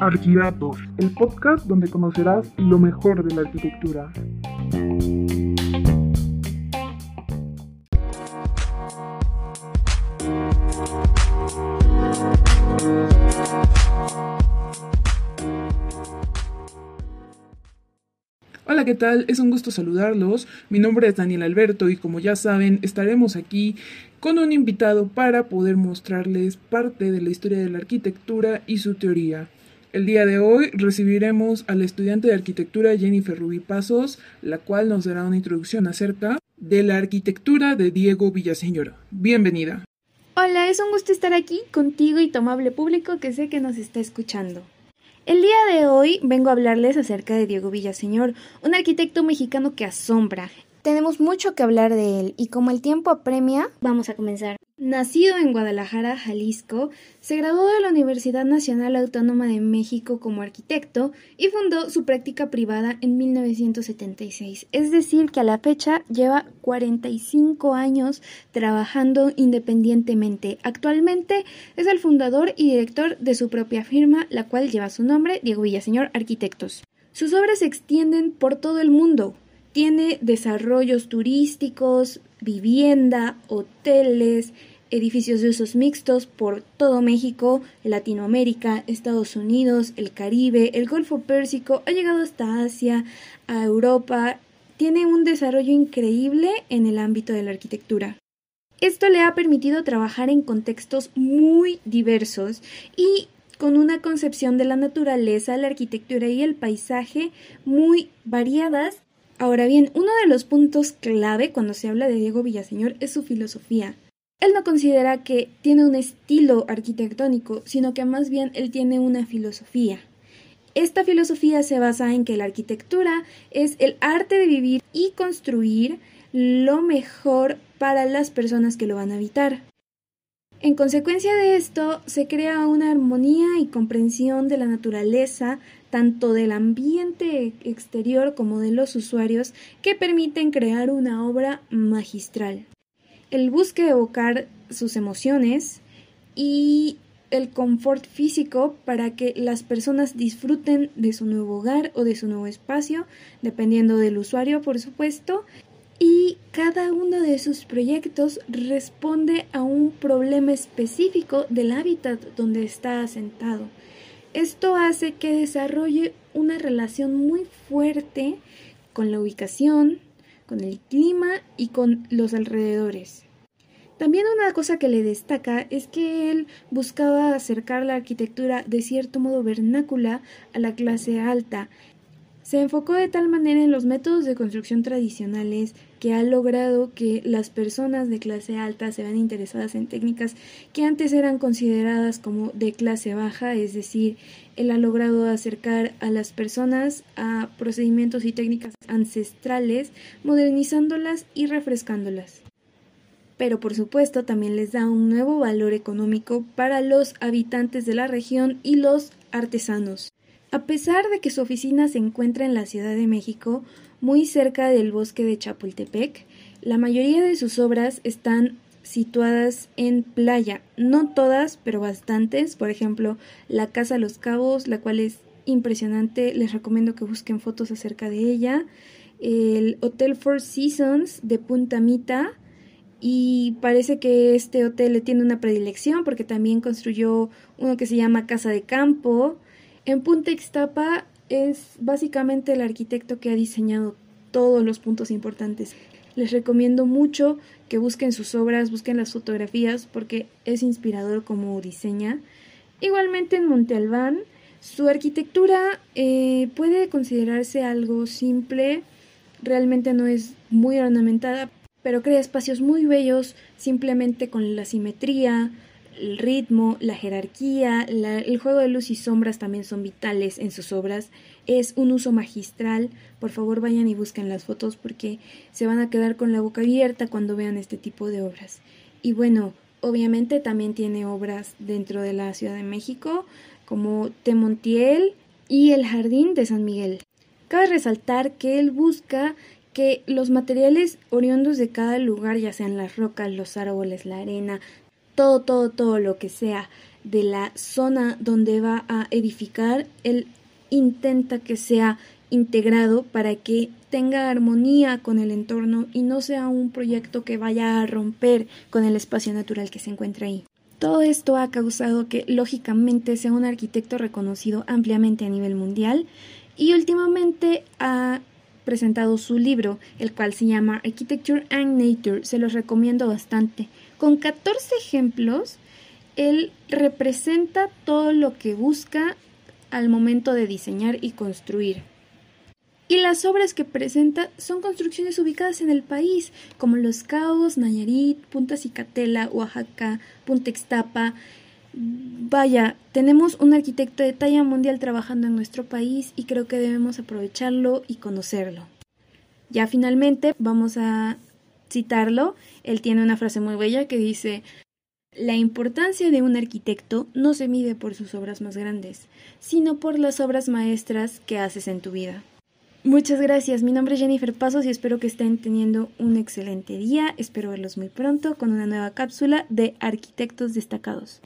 Arquidatos, el podcast donde conocerás lo mejor de la arquitectura. Hola, ¿qué tal? Es un gusto saludarlos. Mi nombre es Daniel Alberto y como ya saben, estaremos aquí con un invitado para poder mostrarles parte de la historia de la arquitectura y su teoría. El día de hoy recibiremos a la estudiante de arquitectura Jennifer Rubí Pasos, la cual nos dará una introducción acerca de la arquitectura de Diego Villaseñor. Bienvenida. Hola, es un gusto estar aquí contigo y tu amable público que sé que nos está escuchando. El día de hoy vengo a hablarles acerca de Diego Villaseñor, un arquitecto mexicano que asombra. Tenemos mucho que hablar de él y como el tiempo apremia, vamos a comenzar. Nacido en Guadalajara, Jalisco, se graduó de la Universidad Nacional Autónoma de México como arquitecto y fundó su práctica privada en 1976. Es decir, que a la fecha lleva 45 años trabajando independientemente. Actualmente es el fundador y director de su propia firma, la cual lleva su nombre, Diego Villaseñor Arquitectos. Sus obras se extienden por todo el mundo, tiene desarrollos turísticos, vivienda, hoteles, edificios de usos mixtos por todo México, Latinoamérica, Estados Unidos, el Caribe, el Golfo Pérsico, ha llegado hasta Asia, a Europa, tiene un desarrollo increíble en el ámbito de la arquitectura. Esto le ha permitido trabajar en contextos muy diversos y con una concepción de la naturaleza, la arquitectura y el paisaje muy variadas Ahora bien, uno de los puntos clave cuando se habla de Diego Villaseñor es su filosofía. Él no considera que tiene un estilo arquitectónico, sino que más bien él tiene una filosofía. Esta filosofía se basa en que la arquitectura es el arte de vivir y construir lo mejor para las personas que lo van a habitar. En consecuencia de esto, se crea una armonía y comprensión de la naturaleza, tanto del ambiente exterior como de los usuarios, que permiten crear una obra magistral. Él busca evocar sus emociones y el confort físico para que las personas disfruten de su nuevo hogar o de su nuevo espacio, dependiendo del usuario, por supuesto, y cada uno de sus proyectos responde a un problema específico del hábitat donde está asentado. Esto hace que desarrolle una relación muy fuerte con la ubicación, con el clima y con los alrededores. También una cosa que le destaca es que él buscaba acercar la arquitectura de cierto modo vernácula a la clase alta se enfocó de tal manera en los métodos de construcción tradicionales que ha logrado que las personas de clase alta se vean interesadas en técnicas que antes eran consideradas como de clase baja, es decir, él ha logrado acercar a las personas a procedimientos y técnicas ancestrales, modernizándolas y refrescándolas. Pero por supuesto también les da un nuevo valor económico para los habitantes de la región y los artesanos. A pesar de que su oficina se encuentra en la Ciudad de México, muy cerca del bosque de Chapultepec, la mayoría de sus obras están situadas en playa. No todas, pero bastantes. Por ejemplo, la Casa Los Cabos, la cual es impresionante. Les recomiendo que busquen fotos acerca de ella. El Hotel Four Seasons de Punta Mita. Y parece que este hotel le tiene una predilección porque también construyó uno que se llama Casa de Campo. En Punta Ixtapa es básicamente el arquitecto que ha diseñado todos los puntos importantes. Les recomiendo mucho que busquen sus obras, busquen las fotografías porque es inspirador como diseña. Igualmente en Monte Albán, su arquitectura eh, puede considerarse algo simple, realmente no es muy ornamentada, pero crea espacios muy bellos simplemente con la simetría, el ritmo, la jerarquía, el juego de luz y sombras también son vitales en sus obras. Es un uso magistral. Por favor vayan y busquen las fotos porque se van a quedar con la boca abierta cuando vean este tipo de obras. Y bueno, obviamente también tiene obras dentro de la Ciudad de México como Temontiel y el Jardín de San Miguel. Cabe resaltar que él busca que los materiales oriundos de cada lugar, ya sean las rocas, los árboles, la arena, todo, todo, todo lo que sea de la zona donde va a edificar, él intenta que sea integrado para que tenga armonía con el entorno y no sea un proyecto que vaya a romper con el espacio natural que se encuentra ahí. Todo esto ha causado que lógicamente sea un arquitecto reconocido ampliamente a nivel mundial y últimamente ha presentado su libro, el cual se llama Architecture and Nature, se los recomiendo bastante. Con 14 ejemplos, él representa todo lo que busca al momento de diseñar y construir. Y las obras que presenta son construcciones ubicadas en el país, como Los Cabos, Nayarit, Punta Cicatela, Oaxaca, Punta Extapa. Vaya, tenemos un arquitecto de talla mundial trabajando en nuestro país y creo que debemos aprovecharlo y conocerlo. Ya finalmente vamos a citarlo. Él tiene una frase muy bella que dice la importancia de un arquitecto no se mide por sus obras más grandes, sino por las obras maestras que haces en tu vida. Muchas gracias, mi nombre es Jennifer Pasos y espero que estén teniendo un excelente día. Espero verlos muy pronto con una nueva cápsula de arquitectos destacados.